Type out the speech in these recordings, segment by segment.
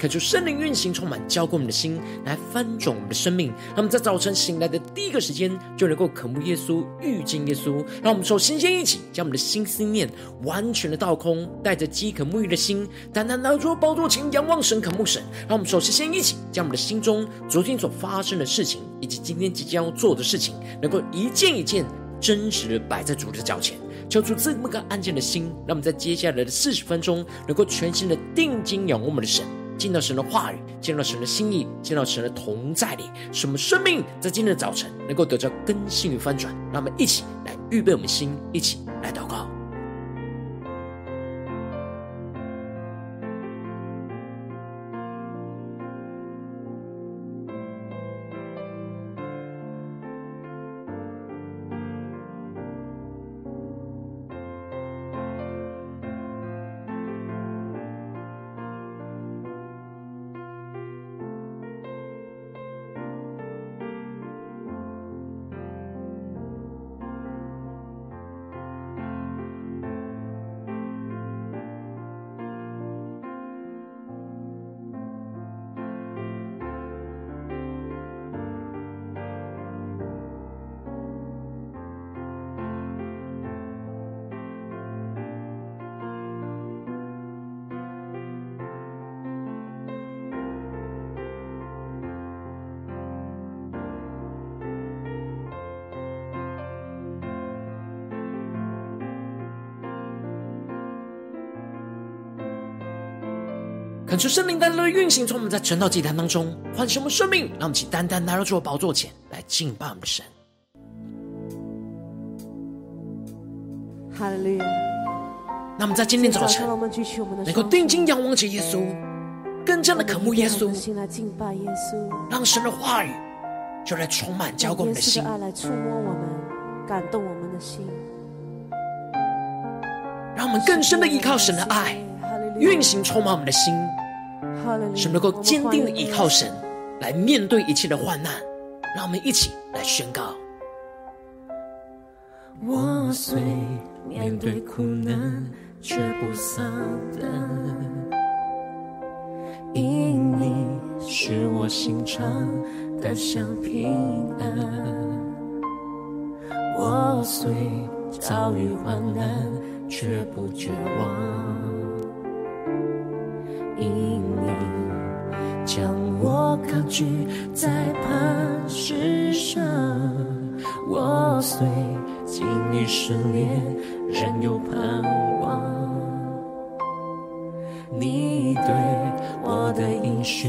恳求圣灵运行，充满浇灌我们的心，来翻转我们的生命。让我们在早晨醒来的第一个时间，就能够渴慕耶稣、遇见耶稣。让我们首先先一起将我们的心思念完全的倒空，带着饥渴沐浴的心，单单来到宝座前仰望神、渴慕神。让我们首先先一起将我们的心中昨天所发生的事情，以及今天即将要做的事情，能够一件一件真实的摆在主的脚前，求主赐这么个安静的心，让我们在接下来的四十分钟，能够全心的定睛仰望我们的神。见到神的话语，见到神的心意，见到神的同在里，使我们生命在今天的早晨能够得到更新与翻转。让我们一起来预备我们心，一起来祷告。恳求圣灵单单的运行，从我们在晨祷祭坛当中唤醒我们生命，让我们起单单来到主的宝座前来敬拜我们的神。哈利路亚！那我们在今天早晨能够定睛仰望着耶稣，更加的渴慕耶稣，心来敬拜耶稣，让神的话语就来充满浇灌我们的心，爱来触摸我们，感动我们的心，让我们更深的依靠神的爱，运行充满我们的心。使能够坚定的依靠神，来面对一切的患难，让我们一起来宣告。我虽面对苦难，却不丧胆，因你是我心常得享平安。我虽遭遇患难，却不绝望。因你将我高举在磐石上，我虽经历试炼，仍有盼望。你对我的应许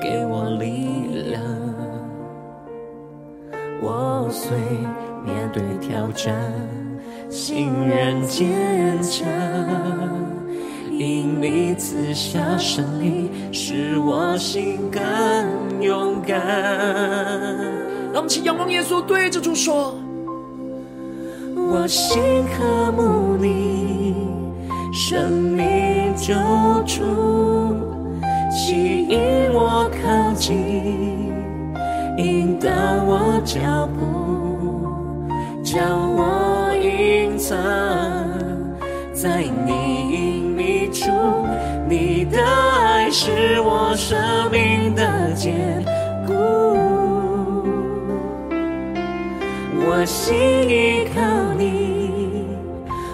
给我力量，我虽面对挑战，心仍坚强。因你赐下胜利，使我心更勇敢。让我们起仰望耶稣，对着主说：我心渴慕你，生命救主，吸引我靠近，引导我脚步，将我隐藏在你。你的爱是我生命的坚固，我心依靠你，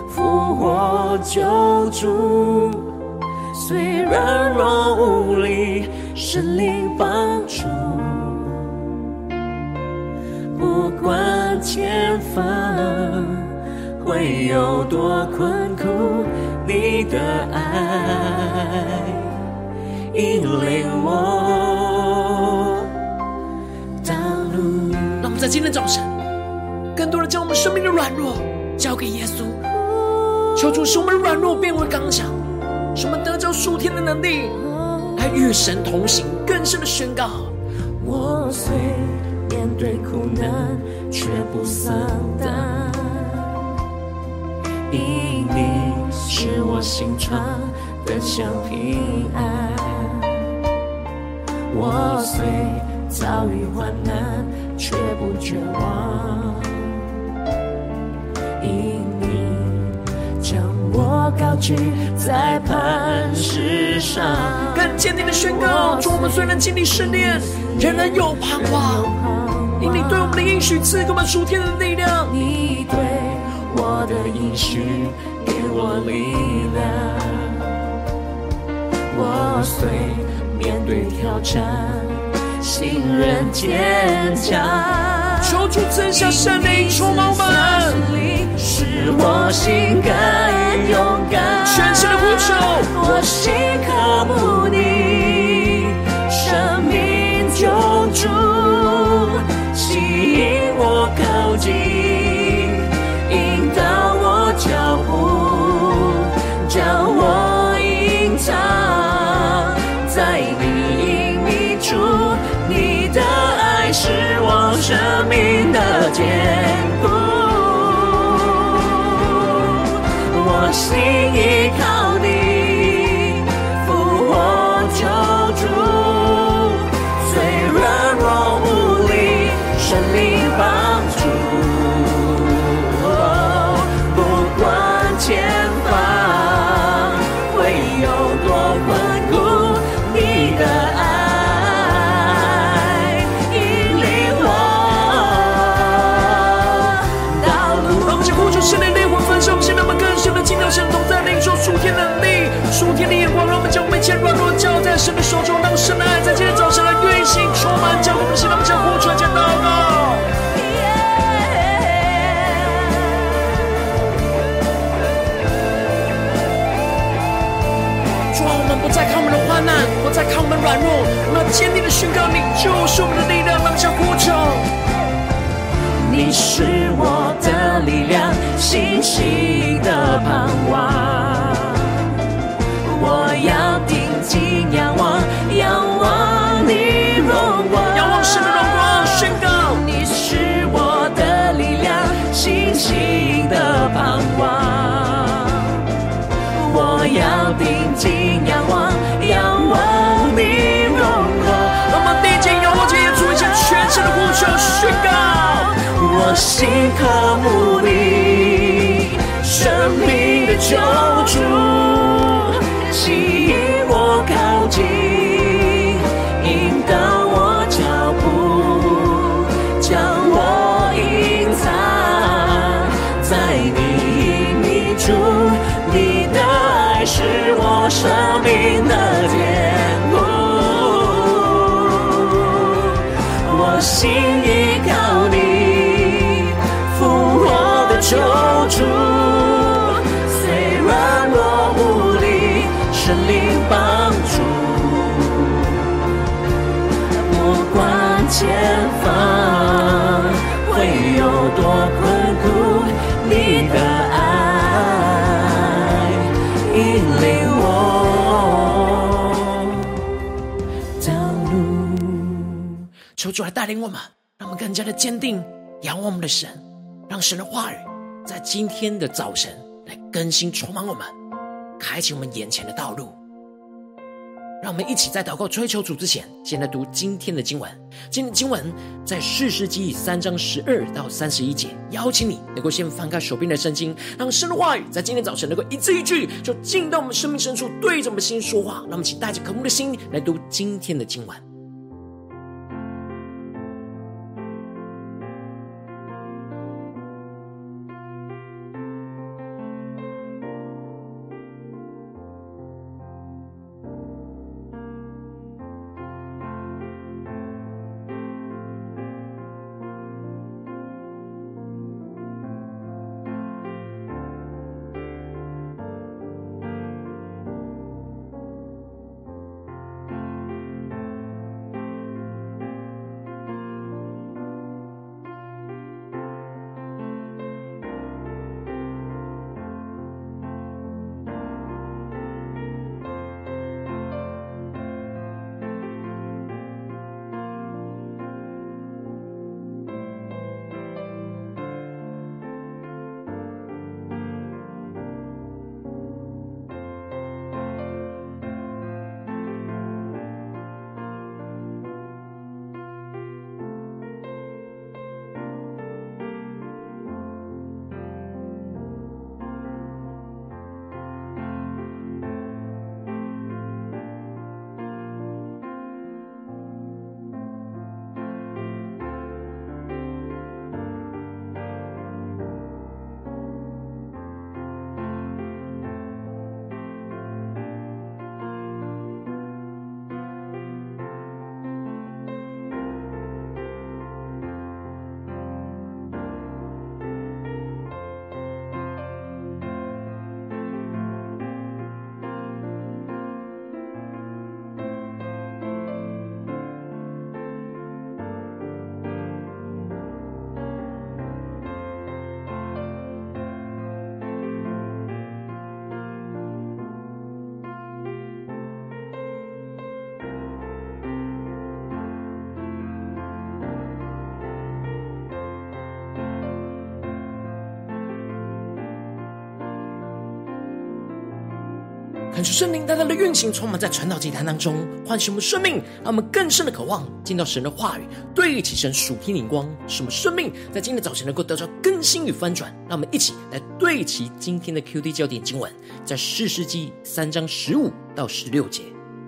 复活救主，虽软弱无力，神灵帮助，不管前方会有多困苦。你的爱引领我道路。让我们在今天早晨，更多的将我们生命的软弱交给耶稣，求主使我们软弱变为刚强，使我们得着属天的能力，来与神同行，更深的宣告。我虽面对苦难，却不丧胆。因你使我心常得享平安，我虽遭遇患难，却不绝望，因你将我高举在磐石上。更坚定的宣告：主，我们虽然经历试炼，仍然有盼望。因你对我们的应许赐给我们属天的力量。你对我的应许我力量。我虽面对挑战，信任坚强。求主赐下圣灵充满我们，使我心更勇敢。全心的呼求，我心渴慕你，生命救主，吸引我靠近，生命的坚固，我心依靠属天的眼光，让我们将我们一切软弱交在神的手中，让神的爱在今天早晨来运行，充满交给我们的心，让我们呼出来，将祷告。主啊，我们不再看我们的患难，不再看我们软弱，我们要坚定的宣告你就是我们的力量，让我们将呼求。你是我的力量，信心的盼望。我要定睛仰望，仰望你荣光，你是我的力量，信心的盼望。我要定睛仰望，仰望你荣光。我们定睛仰望，今天做一些全新的呼求，宣告我心渴慕你，生命的救主。求主，虽然我无力，神灵。帮助，不管前方会有多困苦，你的爱引领我道路。求主来带领我们，让我们更加的坚定仰望我们的神，让神的话语在今天的早晨来更新充满我们，开启我们眼前的道路。让我们一起在祷告追求主之前，先来读今天的经文。今天经文在士师记三章十二到三十一节。邀请你能够先翻开手边的圣经，让神的话语在今天早晨能够一字一句，就进到我们生命深处，对着我们心说话。让我们一起带着渴慕的心来读今天的经文。看出圣灵大大的运行，充满在传道祭坛当中，唤醒我们生命，让我们更深的渴望见到神的话语，对齐神属天灵光，使我们生命在今天早晨能够得到更新与翻转。让我们一起来对齐今天的 QD 焦点经文，在士师记三章十五到十六节，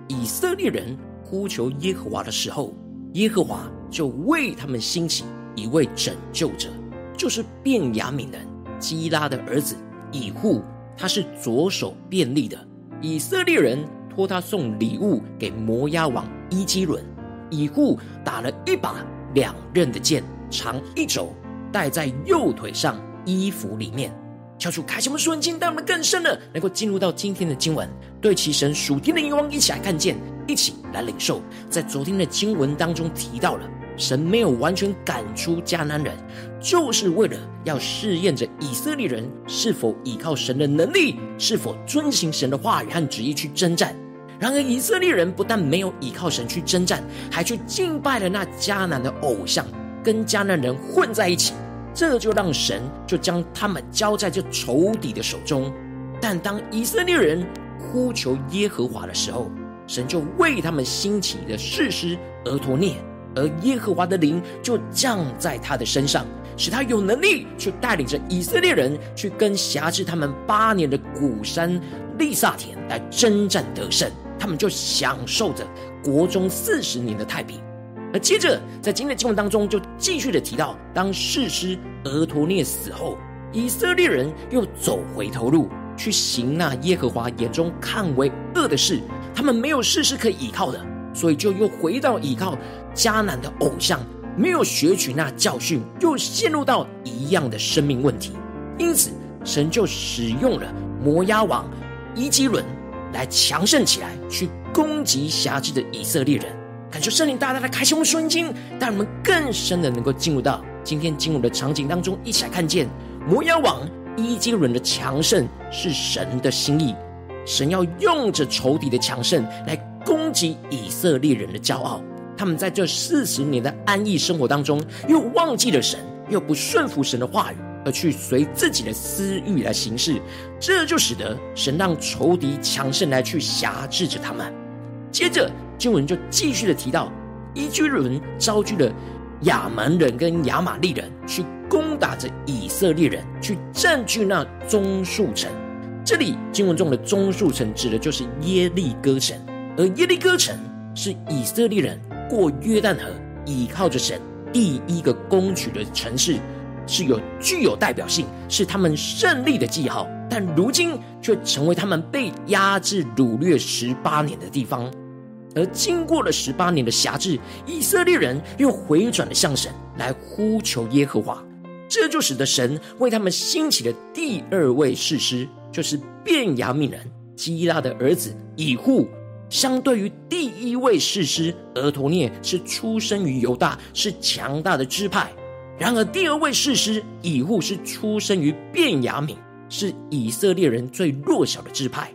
以色列人呼求耶和华的时候，耶和华就为他们兴起一位拯救者，就是便雅悯人基拉的儿子以户，他是左手便利的。以色列人托他送礼物给摩押王伊基伦，以户打了一把两刃的剑，长一肘，带在右腿上衣服里面。敲出开什么瞬间，带我们更深的能够进入到今天的经文，对齐神属天的眼光，一起来看见，一起来领受。在昨天的经文当中提到了。神没有完全赶出迦南人，就是为了要试验着以色列人是否依靠神的能力，是否遵行神的话语和旨意去征战。然而，以色列人不但没有依靠神去征战，还去敬拜了那迦南的偶像，跟迦南人混在一起。这就让神就将他们交在这仇敌的手中。但当以色列人呼求耶和华的时候，神就为他们兴起的士师俄陀聂。而耶和华的灵就降在他的身上，使他有能力去带领着以色列人去跟辖制他们八年的古珊利萨田来征战得胜，他们就享受着国中四十年的太平。而接着在今天的经文当中，就继续的提到，当士师俄陀聂死后，以色列人又走回头路，去行那耶和华眼中看为恶的事，他们没有士师可以依靠的，所以就又回到依靠。迦南的偶像没有学取那教训，又陷入到一样的生命问题，因此神就使用了摩押王伊基伦来强盛起来，去攻击辖制的以色列人。感谢圣灵大大的开启我们瞬间，让我们更深的能够进入到今天进入的场景当中，一起来看见摩押王伊基伦的强盛是神的心意，神要用着仇敌的强盛来攻击以色列人的骄傲。他们在这四十年的安逸生活当中，又忘记了神，又不顺服神的话语，而去随自己的私欲来行事，这就使得神让仇敌强盛来去辖制着他们。接着经文就继续的提到，伊居伦招聚了亚扪人跟亚玛利人去攻打着以色列人，去占据那棕树城。这里经文中的棕树城指的就是耶利哥城，而耶利哥城是以色列人。过约旦河，倚靠着神，第一个攻取的城市，是有具有代表性，是他们胜利的记号。但如今却成为他们被压制、掳掠十八年的地方。而经过了十八年的辖制，以色列人又回转了向神来呼求耶和华，这就使得神为他们兴起的第二位士师，就是便雅悯人基拉的儿子以户。相对于第一位士师俄陀聂是出生于犹大，是强大的支派；然而第二位士师以户是出生于便雅悯，是以色列人最弱小的支派。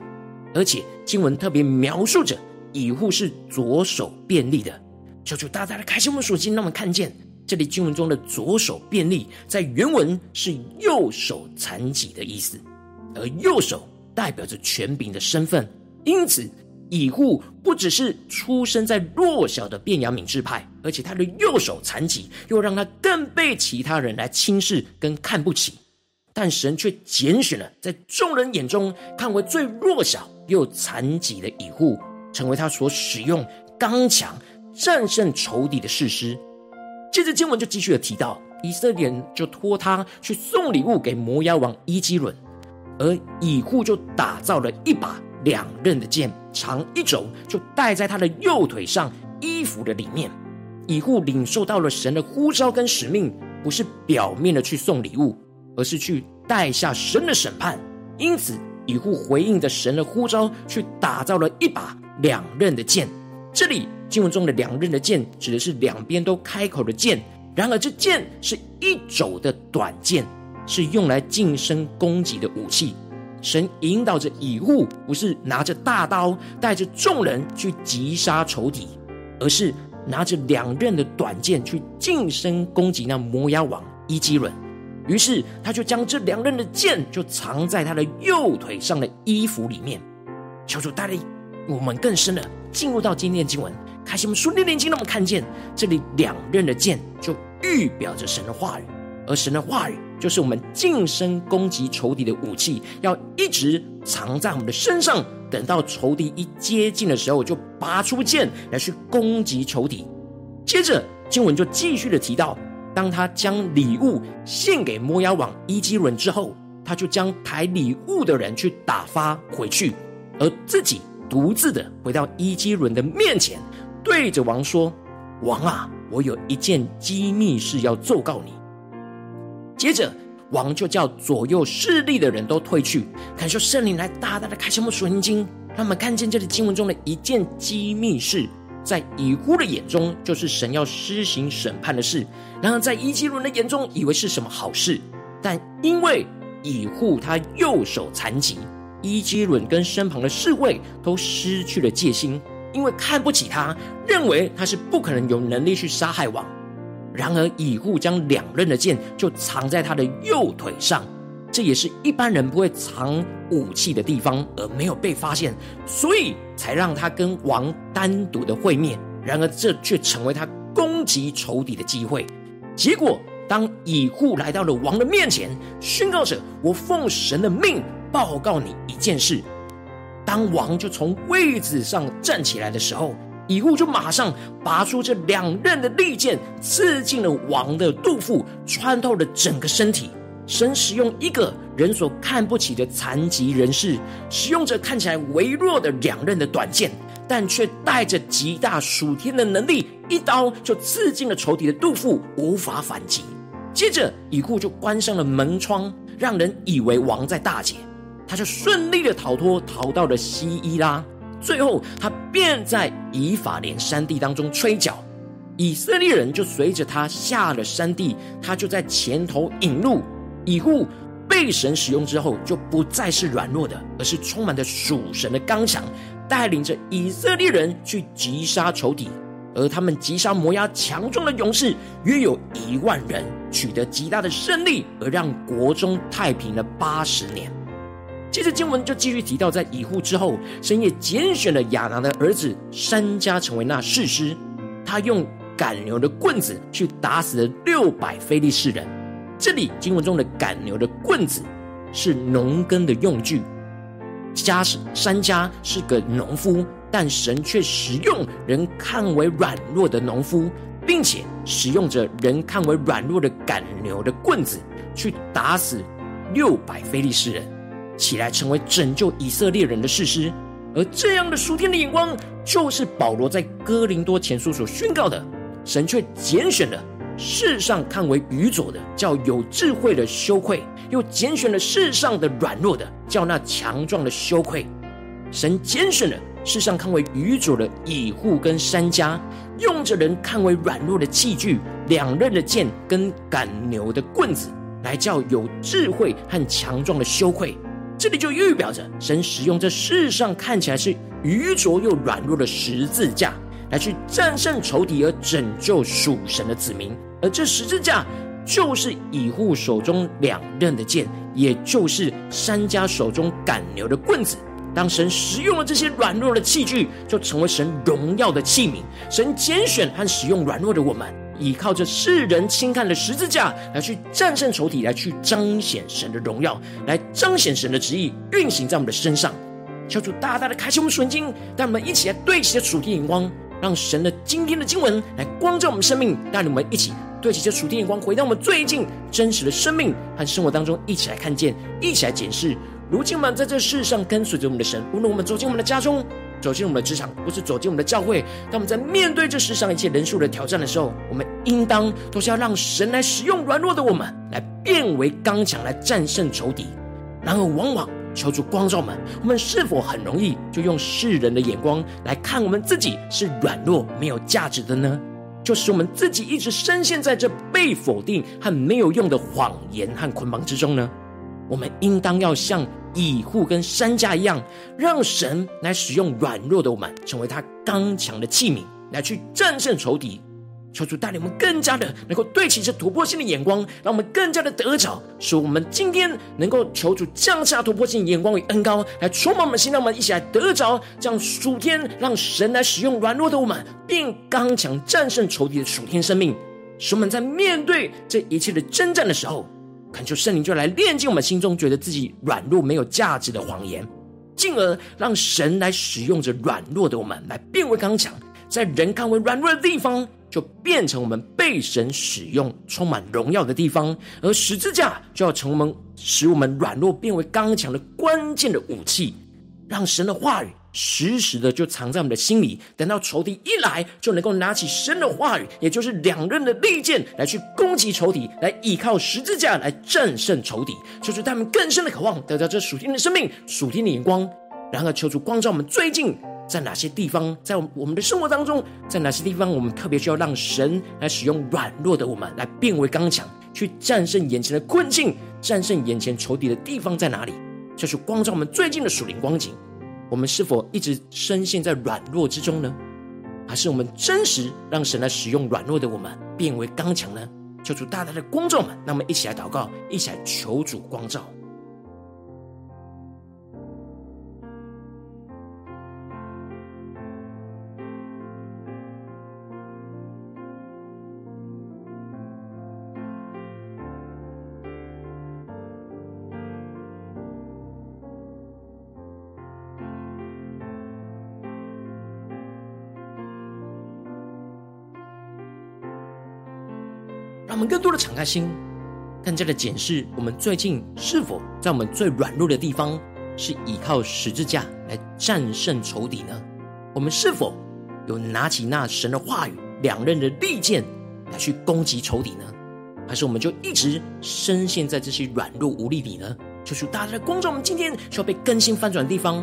而且经文特别描述着以户是左手便利的，求主大大的开启我们属灵，让我们看见这里经文中的左手便利，在原文是右手残疾的意思，而右手代表着权柄的身份，因此。以护不只是出生在弱小的便雅悯支派，而且他的右手残疾，又让他更被其他人来轻视跟看不起。但神却拣选了在众人眼中看为最弱小又残疾的以户，成为他所使用刚强战胜仇敌的士师。接着经文就继续的提到，以色列人就托他去送礼物给摩押王伊基伦，而以户就打造了一把。两刃的剑，长一肘，就戴在他的右腿上衣服的里面。以户领受到了神的呼召跟使命，不是表面的去送礼物，而是去带下神的审判。因此，以户回应着神的呼召，去打造了一把两刃的剑。这里经文中的两刃的剑，指的是两边都开口的剑。然而，这剑是一肘的短剑，是用来近身攻击的武器。神引导着以户，不是拿着大刀带着众人去击杀仇敌，而是拿着两刃的短剑去近身攻击那摩押王伊基伦。于是他就将这两刃的剑就藏在他的右腿上的衣服里面。求主带领我们更深的进入到今天经文，开启我们属灵的眼睛，让我们看见这里两刃的剑就预表着神的话语，而神的话语就是我们近身攻击仇敌的武器，要一直藏在我们的身上，等到仇敌一接近的时候，就拔出剑来去攻击仇敌。接着经文就继续的提到，当他将礼物献给摩押王伊基伦之后，他就将抬礼物的人去打发回去，而自己独自的回到伊基伦的面前，对着王说：“王啊，我有一件机密事要奏告你。”接着王就叫左右势力的人都退去，感受圣灵来大大的开启我们属灵经，让我们看见这里经文中的一件机密事。在以户的眼中，就是神要施行审判的事；然而在伊基伦的眼中，以为是什么好事。但因为以护他右手残疾，伊基伦跟身旁的侍卫都失去了戒心，因为看不起他，认为他是不可能有能力去杀害王。然而以户将两刃的剑就藏在他的右腿上。这也是一般人不会藏武器的地方，而没有被发现，所以才让他跟王单独的会面。然而，这却成为他攻击仇敌的机会。结果，当以户来到了王的面前，宣告着：“我奉神的命报告你一件事。”当王就从位子上站起来的时候，以户就马上拔出这两刃的利剑，刺进了王的肚腹，穿透了整个身体。神使用一个人所看不起的残疾人士，使用着看起来微弱的两刃的短剑，但却带着极大属天的能力，一刀就刺进了仇敌的肚腹，无法反击。接着，以户就关上了门窗，让人以为王在大劫，他就顺利的逃脱，逃到了西伊拉。最后，他便在以法莲山地当中吹角，以色列人就随着他下了山地，他就在前头引路。以户被神使用之后，就不再是软弱的，而是充满着属神的刚强，带领着以色列人去击杀仇敌。而他们击杀摩押强壮的勇士约有一万人，取得极大的胜利，而让国中太平了八十年。接着经文就继续提到，在以户之后，神也拣选了亚拿的儿子珊迦成为那士师，他用赶牛的棍子去打死了六百非利士人。这里经文中的赶牛的棍子是农耕的用具，家是珊迦是个农夫，但神却使用人看为软弱的农夫，并且使用着人看为软弱的赶牛的棍子去打死六百非利士人，起来成为拯救以色列人的士师。而这样的属天的眼光，就是保罗在哥林多前书所宣告的，神却拣选了。世上看为愚拙的，叫有智慧的羞愧；又拣选了世上的软弱的，叫那强壮的羞愧。神拣选了世上看为愚拙的以户跟珊迦，用着人看为软弱的器具，两刃的剑跟赶牛的棍子，来叫有智慧和强壮的羞愧。这里就预表着神使用这世上看起来是愚拙又软弱的十字架。来去战胜仇敌而拯救属神的子民，而这十字架就是以户手中两刃的剑，也就是山家手中赶牛的棍子。当神使用了这些软弱的器具，就成为神荣耀的器皿。神拣选和使用软弱的我们，依靠着世人轻看的十字架来去战胜仇敌，来去彰显神的荣耀，来彰显神的旨意运行在我们的身上。求主大大的开启我们属灵，带我们一起来对齐着属天眼光。让神的今天的经文来光照我们生命，带领我们一起对齐这属天眼光，回到我们最近真实的生命和生活当中，一起来看见，一起来检视。如今我们在这世上跟随着我们的神，无论我们走进我们的家中，走进我们的职场，或是走进我们的教会，当我们在面对这世上一切人数的挑战的时候，我们应当都是要让神来使用软弱的我们，来变为刚强，来战胜仇敌。然而，往往。求主光照们，我们是否很容易就用世人的眼光来看我们自己是软弱、没有价值的呢？就是我们自己一直深陷在这被否定和没有用的谎言和捆绑之中呢？我们应当要像以户跟山家一样，让神来使用软弱的我们，成为他刚强的器皿，来去战胜仇敌。求主带领我们更加的能够对齐这突破性的眼光，让我们更加的得着，使我们今天能够求主降下突破性眼光与恩膏，来充满我们心，让我们一起来得着这样属天，让神来使用软弱的我们，变刚强战胜仇敌的属天生命，使我们在面对这一切的征战的时候，恳求圣灵就来炼净我们心中觉得自己软弱没有价值的谎言，进而让神来使用着软弱的我们，来变为刚强，在人看为软弱的地方。就变成我们被神使用、充满荣耀的地方，而十字架就要成为我们使我们软弱变为刚强的关键的武器，让神的话语时时的就藏在我们的心里，等到仇敌一来，就能够拿起神的话语，也就是两刃的利剑来去攻击仇敌，来依靠十字架来战胜仇敌，求主他们更深的渴望得到这属天的生命、属天的眼光，然而求主光照我们最近。在哪些地方，在我们的生活当中，在哪些地方，我们特别需要让神来使用软弱的我们，来变为刚强，去战胜眼前的困境，战胜眼前仇敌的地方在哪里？就是光照我们最近的属灵光景。我们是否一直深陷在软弱之中呢？还是我们真实让神来使用软弱的我们，变为刚强呢？求主大大的光照们，那么一起来祷告，一起来求主光照。更多的敞开心，更加的检视我们最近是否在我们最软弱的地方，是依靠十字架来战胜仇敌呢？我们是否有拿起那神的话语、两刃的利剑来去攻击仇敌呢？还是我们就一直深陷在这些软弱无力里呢？求主大家的光照，我们今天需要被更新翻转的地方。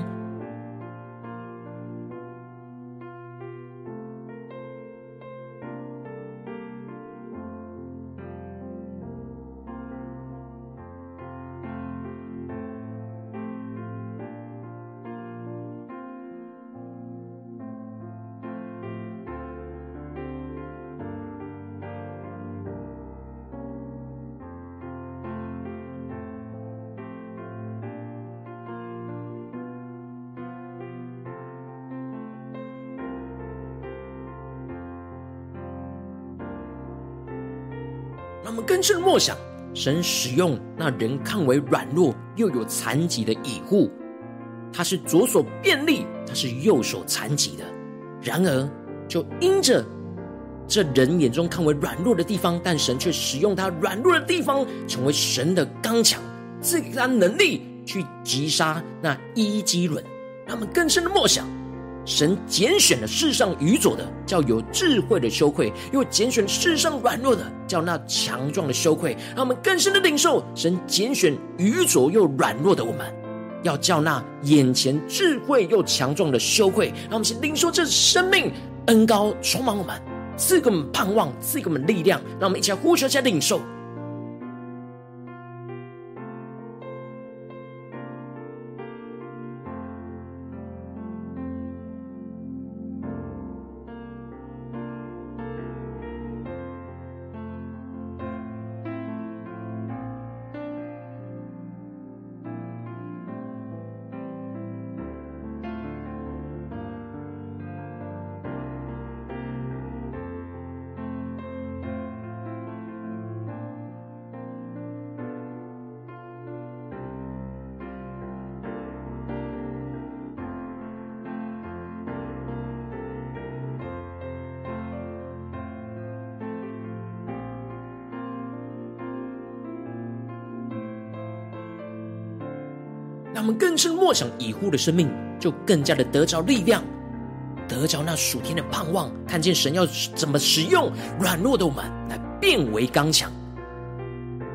让我们更深的默想，神使用那人看为软弱又有残疾的以户，他是左手便利，他是右手残疾的。然而，就因着这人眼中看为软弱的地方，但神却使用他软弱的地方，成为神的刚强，赐给他能力去击杀那伊基伦。让我们更深的默想。神拣选了世上愚拙的，叫有智慧的羞愧；又拣选世上软弱的，叫那强壮的羞愧。让我们更深的领受神拣选愚拙又软弱的我们，要叫那眼前智慧又强壮的羞愧。让我们先领受这生命恩高充满我们，赐给我们盼望，赐给我们力量。让我们一起来呼求，一下领受。让我们更深默想以户的生命，就更加的得着力量，得着那属天的盼望，看见神要怎么使用软弱的我们来变为刚强。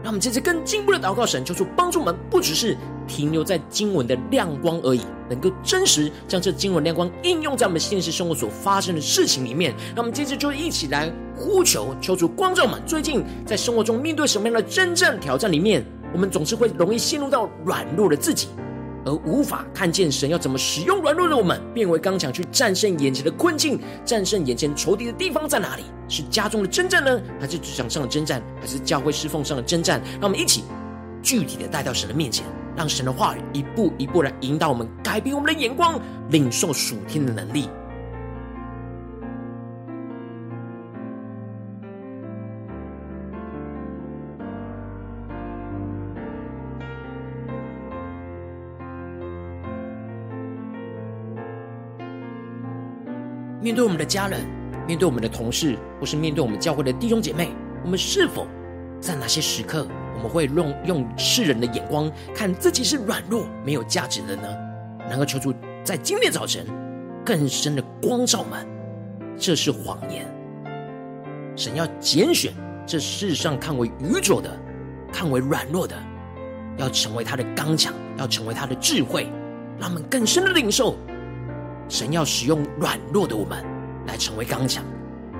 让我们接着更进一步的祷告神，求主帮助我们，不只是停留在经文的亮光而已，能够真实将这经文亮光应用在我们现实生活所发生的事情里面。让我们接着就一起来呼求，求主光照我们。最近在生活中面对什么样的真正挑战里面，我们总是会容易陷入到软弱的自己。而无法看见神要怎么使用软弱的我们，变为刚强，去战胜眼前的困境，战胜眼前仇敌的地方在哪里？是家中的征战呢，还是职场上的征战，还是教会侍奉上的征战？让我们一起具体的带到神的面前，让神的话语一步一步来引导我们，改变我们的眼光，领受属天的能力。面对我们的家人，面对我们的同事，或是面对我们教会的弟兄姐妹，我们是否在哪些时刻，我们会用用世人的眼光看自己是软弱、没有价值的呢？能够求主在今天早晨更深的光照们，这是谎言。神要拣选这世上看为愚拙的、看为软弱的，要成为他的刚强，要成为他的智慧，让我们更深的领受。神要使用软弱的我们来成为刚强，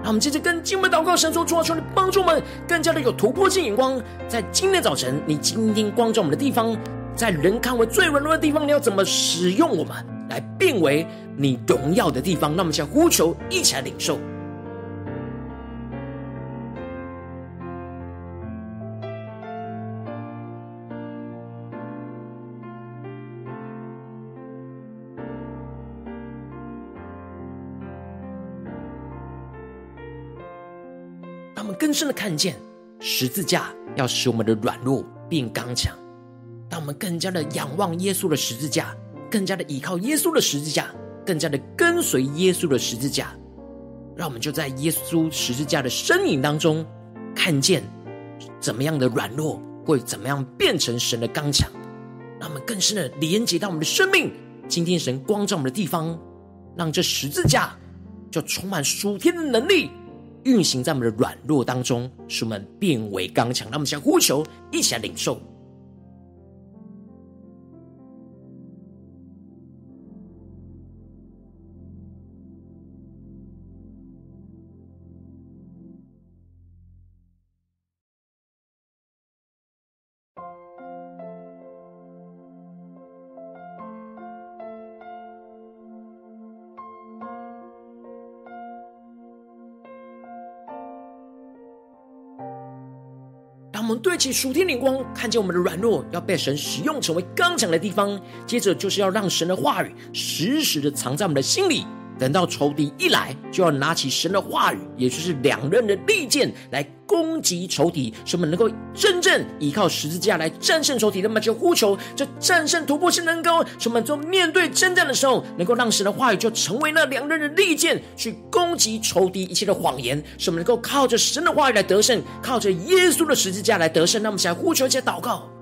让我们接着跟经文祷告，神说：主啊，求你帮助我们更加的有突破性眼光。在今天早晨，你今天光照我们的地方，在人看为最软弱的地方，你要怎么使用我们来变为你荣耀的地方？那我们想呼求，一起来领受。深的看见十字架要使我们的软弱变刚强，让我们更加的仰望耶稣的十字架，更加的依靠耶稣的十字架，更加的跟随耶稣的十字架，让我们就在耶稣十字架的身影当中，看见怎么样的软弱会怎么样变成神的刚强，让我们更深的连接到我们的生命。今天神光照我们的地方，让这十字架就充满属天的能力。运行在我们的软弱当中，使我们变为刚强。那我们先呼求，一起来领受。我们对齐属天灵光，看见我们的软弱要被神使用成为刚强的地方。接着就是要让神的话语时时的藏在我们的心里。等到仇敌一来，就要拿起神的话语，也就是两刃的利剑来攻击仇敌，使我们能够真正依靠十字架来战胜仇敌。那么就呼求这战胜突破性能够，使我们做面对征战的时候，能够让神的话语就成为那两刃的利剑，去攻击仇敌一切的谎言，使我们能够靠着神的话语来得胜，靠着耶稣的十字架来得胜。那么，想呼求一些祷告。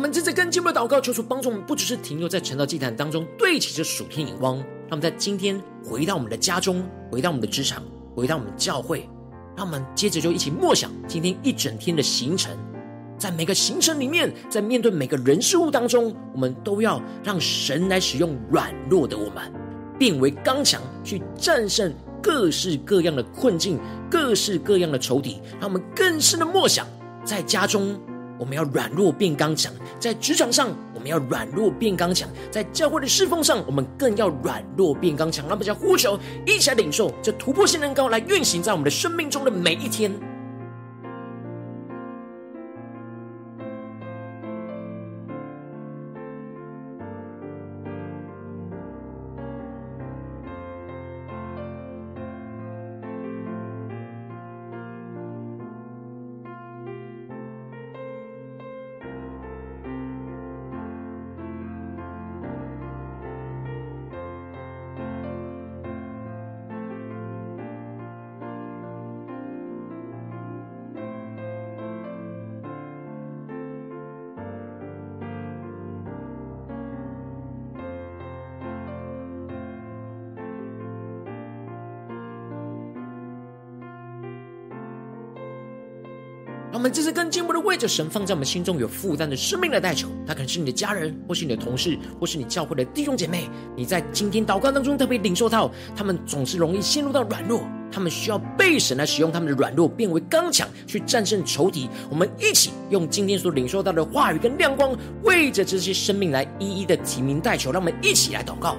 我们接着跟进步的祷告，求主帮助我们，不只是停留在成道祭坛当中对齐着属天眼光，让我们在今天回到我们的家中，回到我们的职场，回到我们的教会，让我们接着就一起默想今天一整天的行程，在每个行程里面，在面对每个人事物当中，我们都要让神来使用软弱的我们，变为刚强，去战胜各式各样的困境，各式各样的仇敌，让我们更深的默想在家中。我们要软弱变刚强，在职场上我们要软弱变刚强，在教会的侍奉上我们更要软弱变刚强。让我们呼求一起来领受这突破性能高来运行在我们的生命中的每一天。我们这次更进一步的为着神放在我们心中有负担的生命来代求，他可能是你的家人，或是你的同事，或是你教会的弟兄姐妹。你在今天祷告当中特别领受到，他们总是容易陷入到软弱，他们需要被神来使用他们的软弱变为刚强，去战胜仇敌。我们一起用今天所领受到的话语跟亮光，为着这些生命来一一的提名代求。让我们一起来祷告。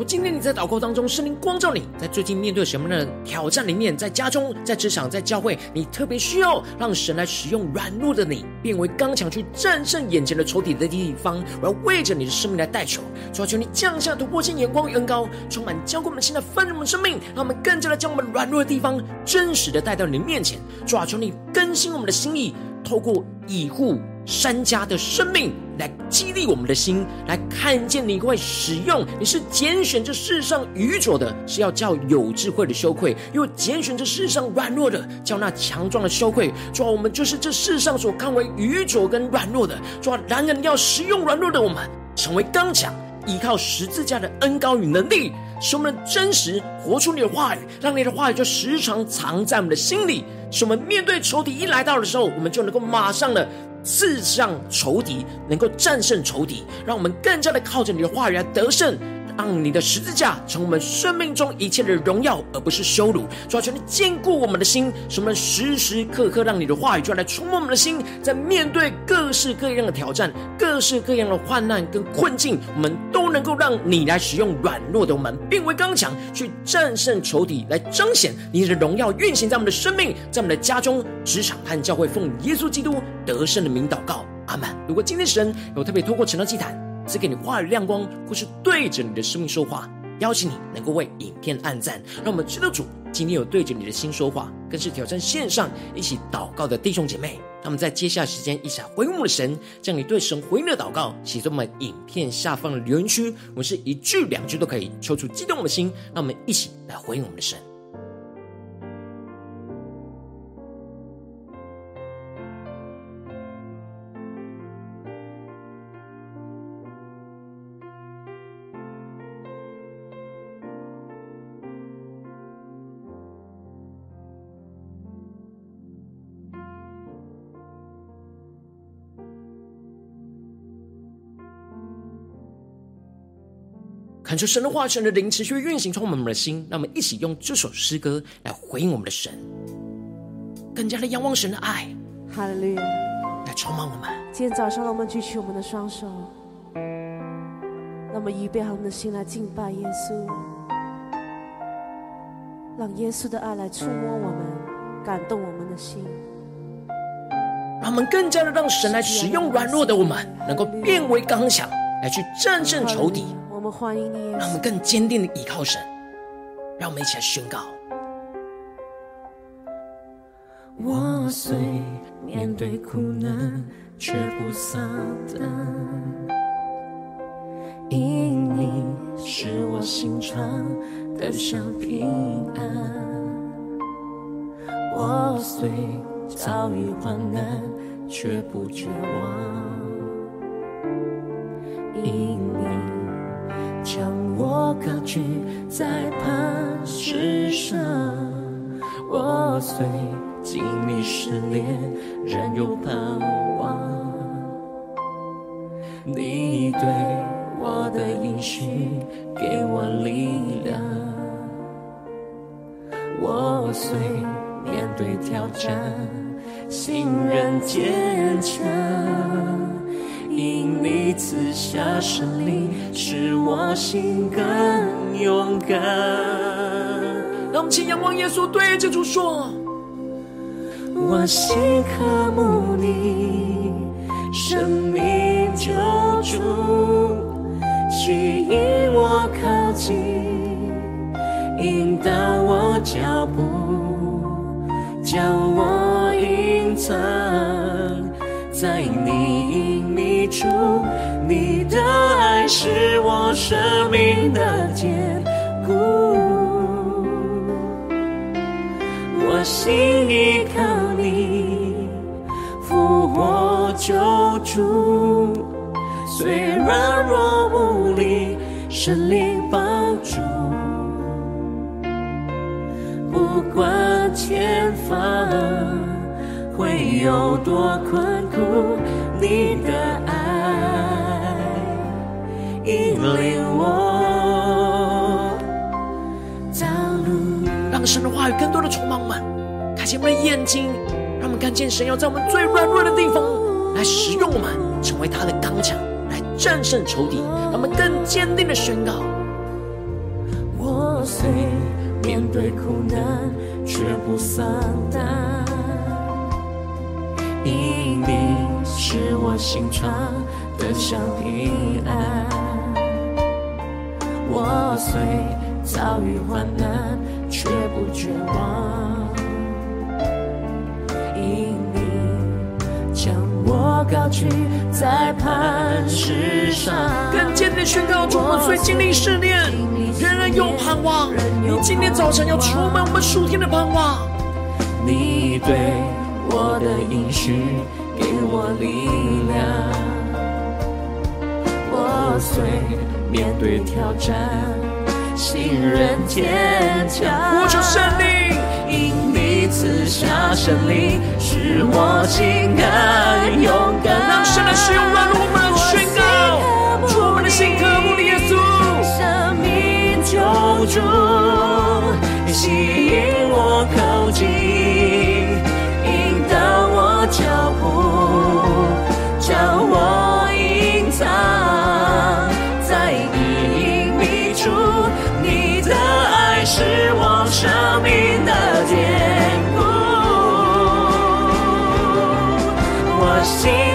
我今天你在祷告当中，圣灵光照你，在最近面对什么样的挑战里面，在家中、在职场、在教会，你特别需要让神来使用软弱的你，变为刚强，去战胜眼前的仇敌的地方。我要为着你的生命来代求，主啊，求你降下突破性眼光与恩膏，充满浇灌我们现在丰盛的生命，让我们更加的将我们软弱的地方真实的带到你的面前。主啊，求你更新我们的心意，透过以护。山家的生命来激励我们的心，来看见你会使用，你是拣选这世上愚拙的，是要叫有智慧的羞愧；又拣选这世上软弱的，叫那强壮的羞愧。主啊，我们就是这世上所看为愚拙跟软弱的。主啊，然而你要使用软弱的我们，成为刚强，依靠十字架的恩膏与能力，使我们真实活出你的话语，让你的话语就时常藏在我们的心里，使我们面对仇敌一来到的时候，我们就能够马上的。刺向仇敌，能够战胜仇敌，让我们更加的靠着你的话语来得胜。让你的十字架成为我们生命中一切的荣耀，而不是羞辱。主啊，求你坚固我们的心，使我们时时刻刻让你的话语就来触摸我们的心，在面对各式各样的挑战、各式各样的患难跟困境，我们都能够让你来使用软弱的我们，变为刚强，去战胜仇敌，来彰显你的荣耀，运行在我们的生命，在我们的家中、职场和教会，奉耶稣基督得胜的名祷告，阿门。如果今天神有特别透过晨祷祭坛，赐给你话语亮光，或是对着你的生命说话，邀请你能够为影片按赞，让我们知道主今天有对着你的心说话，更是挑战线上一起祷告的弟兄姐妹。那么在接下来时间，一起来回应我们的神，将你对神回应的祷告写在我们影片下方的留言区，我们是一句两句都可以，抽出激动我们的心，让我们一起来回应我们的神。恳求神的话语、神的灵持续运行，充满我们的心。让我们一起用这首诗歌来回应我们的神，更加的仰望神的爱。哈利路亚！来充满我们。今天早上，让我们举起我们的双手，让我们预备好我们的心来敬拜耶稣，让耶稣的爱来触摸我们，感动我们的心。让我们更加的让神来使用软弱的我们，能够变为刚强，来去战胜仇敌。们欢迎你，让我们更坚定的依靠神。让我们一起来宣告：我虽面对苦难，却不丧胆，因你是我心常得享平安。我虽遭遇患难，却不绝望，高举在磐石上，我虽经历试炼，仍有盼望。你对我的应许给我力量，我虽面对挑战，心仍坚强。因你赐下神灵，使我心更勇敢。让我们请仰望耶稣，对着主说：我心渴慕你，生命救主，吸引我靠近，引导我脚步，将我隐藏。在你隐秘处，你的爱是我生命的坚固。我心依靠你，复活救主，虽软弱无力，神灵帮助，不管前方。会有多困苦，你的爱引领我道路。让神的话语更多的充满我们，开启我们的眼睛，让我们看见神要在我们最软弱的地方来使用我们，成为他的刚强，来战胜仇敌，让我们更坚定的宣告：我虽面对苦难，却不丧胆。因你是我心肠的小平安，我虽遭遇患难，却不绝望。因你将我高举在磐石上，更坚定宣告：主，我们虽经历试炼，仍然有盼望。你今天早晨要充满我们属天的盼望。你对。我的应许给我力量，我虽面对挑战，心仍坚强。呼求圣灵，因你赐下胜利，使我心更勇敢。让神来使用软弱我们宣告，祝我们的心渴慕的耶稣，生命救主，吸引我靠近。脚步将生命的天空。我心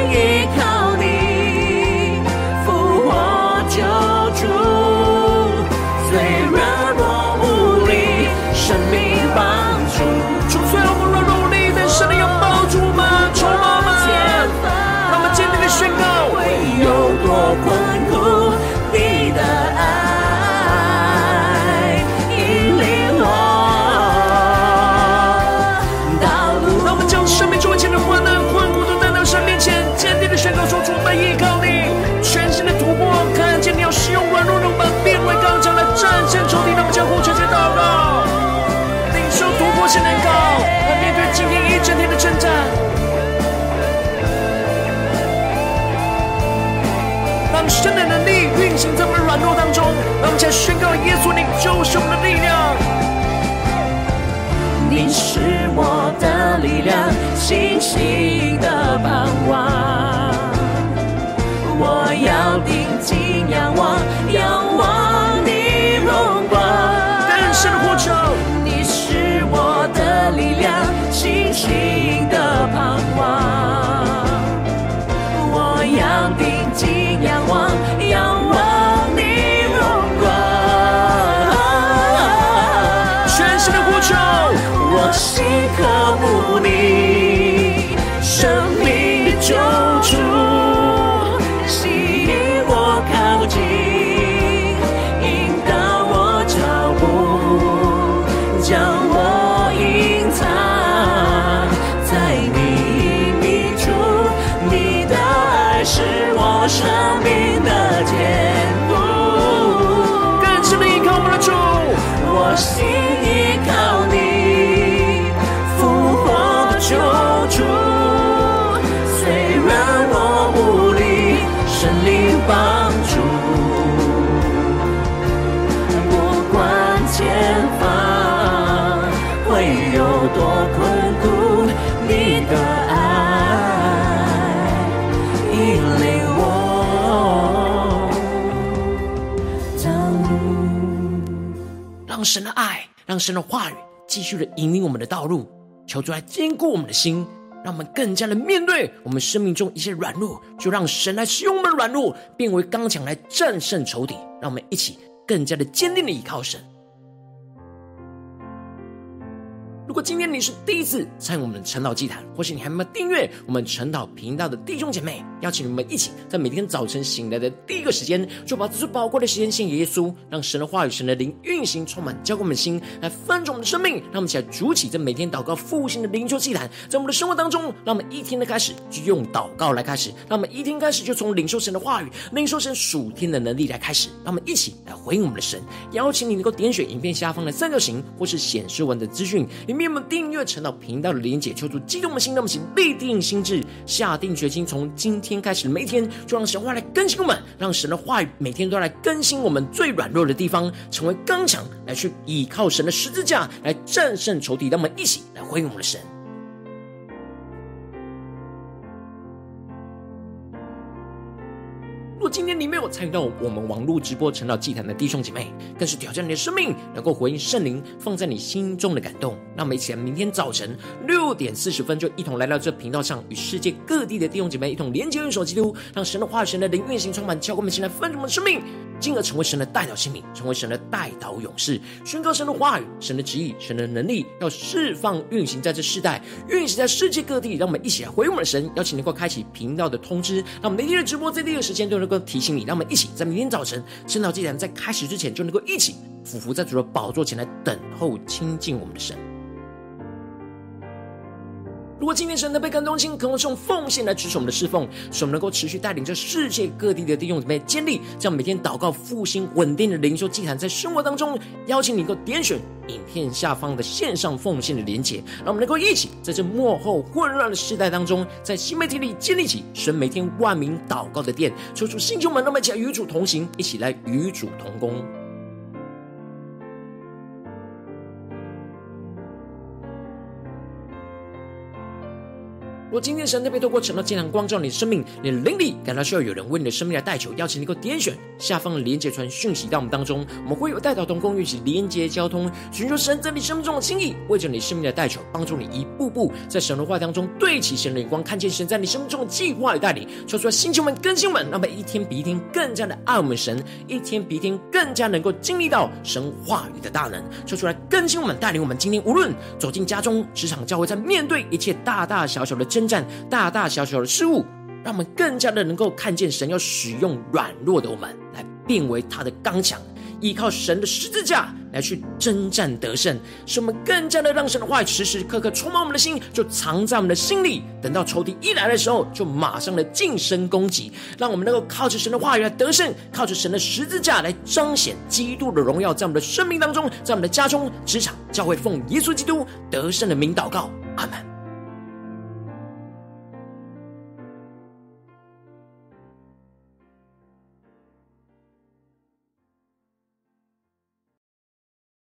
宣告：耶稣，你就是我们的力量。你是我的力量，信心的步，让神的话语继续的引领我们的道路。求主来坚固我们的心，让我们更加的面对我们生命中一些软弱，就让神来使用我们的软弱，变为刚强来战胜仇敌。让我们一起更加的坚定的依靠神。如果今天你是第一次参与我们的晨祷祭坛，或是你还没有订阅我们晨祷频道的弟兄姐妹，邀请你们一起在每天早晨醒来的第一个时间，就把这最宝贵的时间献给耶稣，让神的话语、神的灵运行充满，浇灌我们的心，来翻转我们的生命。让我们一起来筑起这每天祷告复兴的灵修祭坛，在我们的生活当中，让我们一天的开始就用祷告来开始，让我们一天开始就从领受神的话语、领受神属天的能力来开始。让我们一起来回应我们的神。邀请你能够点选影片下方的三角形，或是显示文的资讯面。我们订阅陈祷频道的连结，求助激动的心，让我们请立定心智，下定决心，从今天开始每一天，就让神话来更新我们，让神的话语每天都来更新我们最软弱的地方，成为刚强，来去依靠神的十字架来战胜仇敌。让我们一起来回应我们的神。参与到我们网络直播晨祷祭坛的弟兄姐妹，更是挑战你的生命，能够回应圣灵放在你心中的感动。那么，一起来，明天早晨六点四十分，就一同来到这频道上，与世界各地的弟兄姐妹一同连接、运手基督，让神的话语、神的灵运行充满，教灌我们，前来分盛的生命。进而成为神的代祷性命，成为神的代祷勇士，宣告神的话语、神的旨意、神的能力，要释放运行在这世代，运行在世界各地。让我们一起来回应我们的神，邀请能够开启频道的通知，让我们每天的直播在第一个时间都能够提醒你。让我们一起在明天早晨圣道祭坛在开始之前，就能够一起俯伏在主的宝座前来等候亲近我们的神。如果今天神的被感动心，可能是用奉献来支持我们的侍奉，使我们能够持续带领着世界各地的弟兄姊妹建立这样每天祷告复兴稳定的灵修祭坛，在生活当中，邀请你能够点选影片下方的线上奉献的连结，让我们能够一起在这幕后混乱的时代当中，在新媒体里建立起神每天万名祷告的殿，抽出弟兄们，让我们一起来与主同行，一起来与主同工。如果今天神特别透过晨祷祭坛光照你的生命，你的灵里感到需要有人为你的生命来代求，邀请你能够点选下方的连接传讯息到我们当中，我们会有代祷同工一起连接交通，寻求神在你生命中的心意，为着你生命的代求，帮助你一步步在神的话当中对齐神的眼光，看见神在你生命中的计划与带领，说出来星球们更新们，让我们一天比一天更加的爱我们神，一天比一天更加能够经历到神话语的大能，说出来更新我们带领我们今天无论走进家中、职场、教会，在面对一切大大小小的争战大大小小的事物，让我们更加的能够看见神要使用软弱的我们来变为他的刚强，依靠神的十字架来去征战得胜，使我们更加的让神的话语时时刻刻充满我们的心，就藏在我们的心里。等到仇敌一来的时候，就马上的近身攻击，让我们能够靠着神的话语来得胜，靠着神的十字架来彰显基督的荣耀，在我们的生命当中，在我们的家中、职场、教会，奉耶稣基督得胜的名祷告，阿门。